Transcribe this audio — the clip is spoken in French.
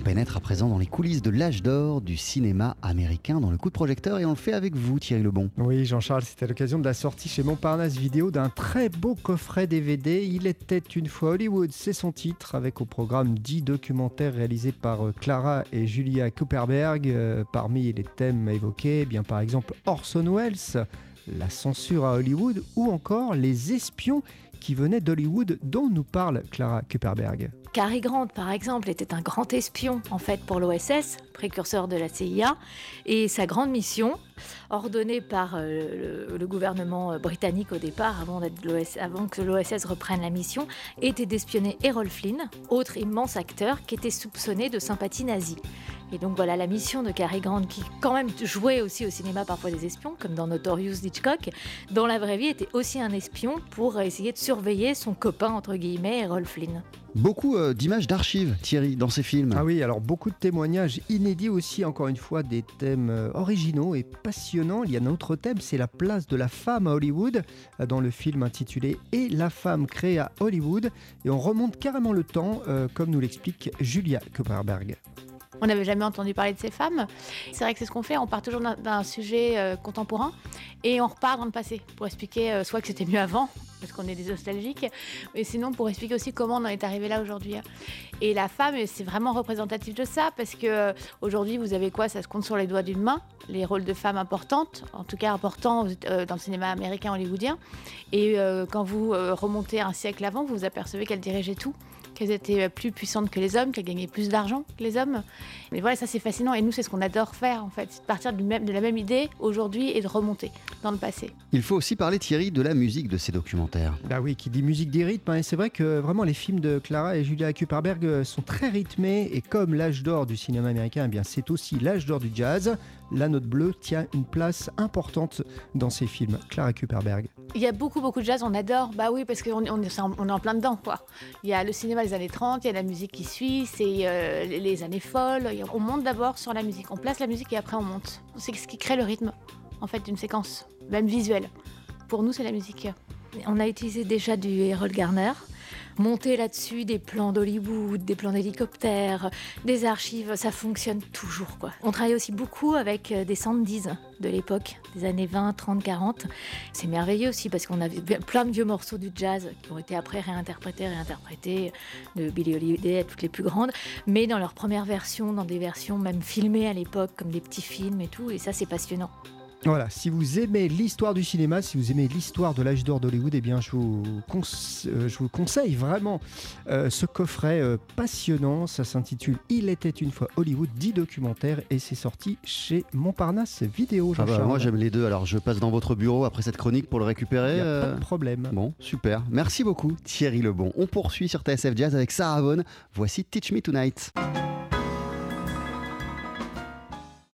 pénètre à présent dans les coulisses de l'âge d'or du cinéma américain dans le coup de projecteur et on le fait avec vous Thierry Lebon. Oui Jean-Charles, c'était l'occasion de la sortie chez Montparnasse Vidéo d'un très beau coffret DVD. Il était une fois Hollywood, c'est son titre, avec au programme 10 documentaires réalisés par euh, Clara et Julia Cooperberg. Euh, parmi les thèmes évoqués, eh bien par exemple Orson Welles, la censure à Hollywood ou encore les espions qui venaient d'Hollywood dont nous parle Clara Kuperberg. Cary Grant, par exemple, était un grand espion en fait pour l'OSS, précurseur de la CIA, et sa grande mission, ordonnée par euh, le, gouvernement britannique au départ, avant que l'OSS reprenne la mission, était d'espionner Errol Flynn, autre immense acteur qui était soupçonné de sympathie nazie. Et donc voilà la mission de Cary Grant, qui quand même jouait aussi au cinéma parfois des espions, comme dans Notorious Hitchcock, dans la vraie vie était aussi un espion pour essayer de surveiller son copain, entre guillemets, Errol Flynn. Beaucoup euh, d'images d'archives, Thierry, dans ces films. Ah oui, alors beaucoup de témoignages inédits aussi, encore une fois, des thèmes euh, originaux et passionnants. Il y a un autre thème, c'est la place de la femme à Hollywood, euh, dans le film intitulé Et la femme créée à Hollywood. Et on remonte carrément le temps, comme nous l'explique Julia Kupperberg. On n'avait jamais entendu parler de ces femmes. C'est vrai que c'est ce qu'on fait, on part toujours d'un sujet euh, contemporain et on repart dans le passé pour expliquer euh, soit que c'était mieux avant, parce qu'on est des nostalgiques, mais sinon pour expliquer aussi comment on en est arrivé là aujourd'hui. Et la femme, c'est vraiment représentatif de ça, parce que euh, aujourd'hui, vous avez quoi? Ça se compte sur les doigts d'une main, les rôles de femmes importantes, en tout cas importants dans le cinéma américain hollywoodien. Et quand vous remontez un siècle avant, vous vous apercevez qu'elle dirigeait tout qu'elles étaient plus puissantes que les hommes, qu'elles gagnaient plus d'argent que les hommes. Mais voilà, ça c'est fascinant et nous c'est ce qu'on adore faire en fait, c'est de partir du même, de la même idée aujourd'hui et de remonter dans le passé. Il faut aussi parler Thierry de la musique de ces documentaires. Bah oui, qui dit musique dit rythme, hein, et c'est vrai que vraiment les films de Clara et Julia Kuperberg euh, sont très rythmés et comme l'âge d'or du cinéma américain, eh bien c'est aussi l'âge d'or du jazz. La note bleue tient une place importante dans ces films. Clara Kuperberg. Il y a beaucoup beaucoup de jazz, on adore. Bah oui, parce qu'on on, on est en plein dedans quoi. Il y a le cinéma années 30, il y a la musique qui suit, c'est euh, les années folles. On monte d'abord sur la musique, on place la musique et après on monte. C'est ce qui crée le rythme, en fait, d'une séquence, même visuelle. Pour nous, c'est la musique. On a utilisé déjà du Harold Garner monter là-dessus des plans d'Hollywood, des plans d'hélicoptères, des archives, ça fonctionne toujours quoi. On travaille aussi beaucoup avec euh, des Sandys de l'époque, des années 20, 30, 40. C'est merveilleux aussi parce qu'on a plein de vieux morceaux du jazz qui ont été après réinterprétés, réinterprétés, de Billie Holiday à toutes les plus grandes, mais dans leur première version, dans des versions même filmées à l'époque comme des petits films et tout, et ça c'est passionnant. Voilà, si vous aimez l'histoire du cinéma, si vous aimez l'histoire de l'âge d'or d'Hollywood, eh bien, je vous, euh, je vous conseille vraiment euh, ce coffret euh, passionnant. Ça s'intitule Il était une fois Hollywood, 10 documentaires, et c'est sorti chez Montparnasse Vidéo. Ah bah, moi, j'aime les deux. Alors, je passe dans votre bureau après cette chronique pour le récupérer. pas de problème. Bon, super. Merci beaucoup, Thierry Lebon. On poursuit sur TSF Jazz avec Sarah Vaughan. Voici Teach Me Tonight.